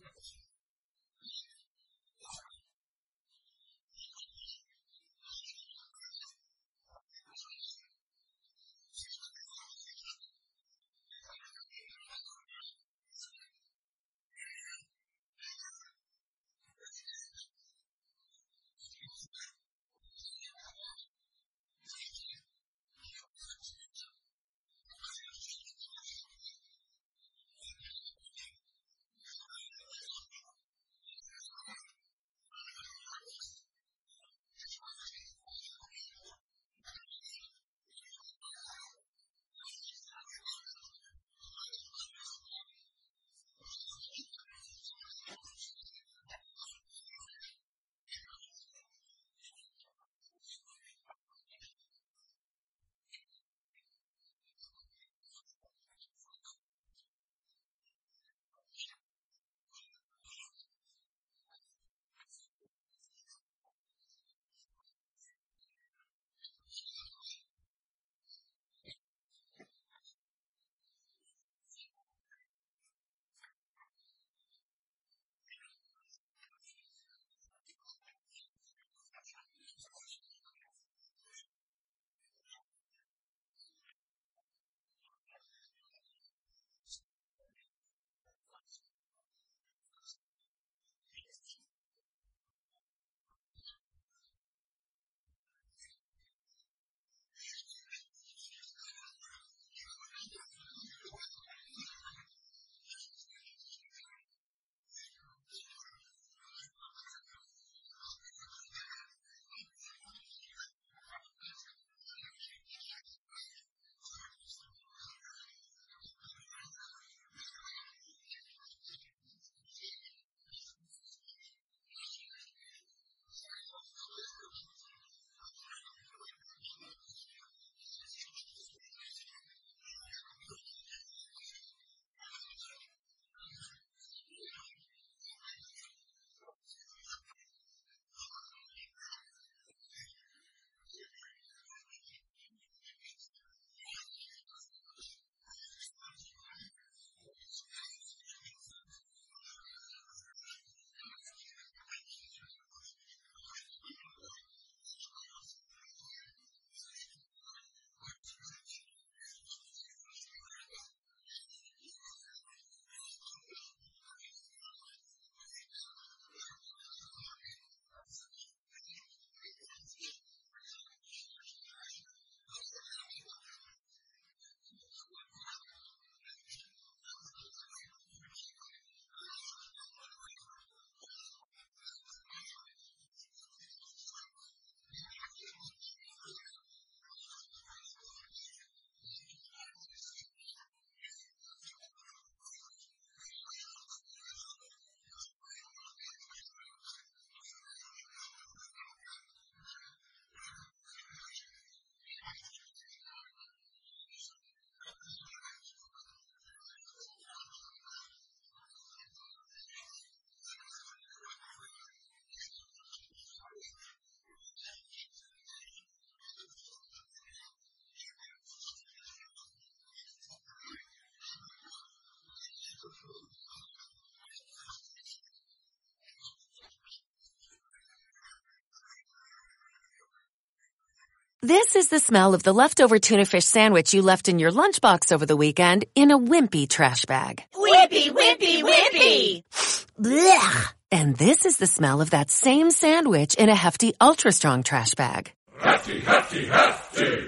principles This is the smell of the leftover tuna fish sandwich you left in your lunchbox over the weekend in a wimpy trash bag. Wimpy, wimpy, wimpy! Blech! And this is the smell of that same sandwich in a hefty, ultra strong trash bag. Hefty, hefty, hefty!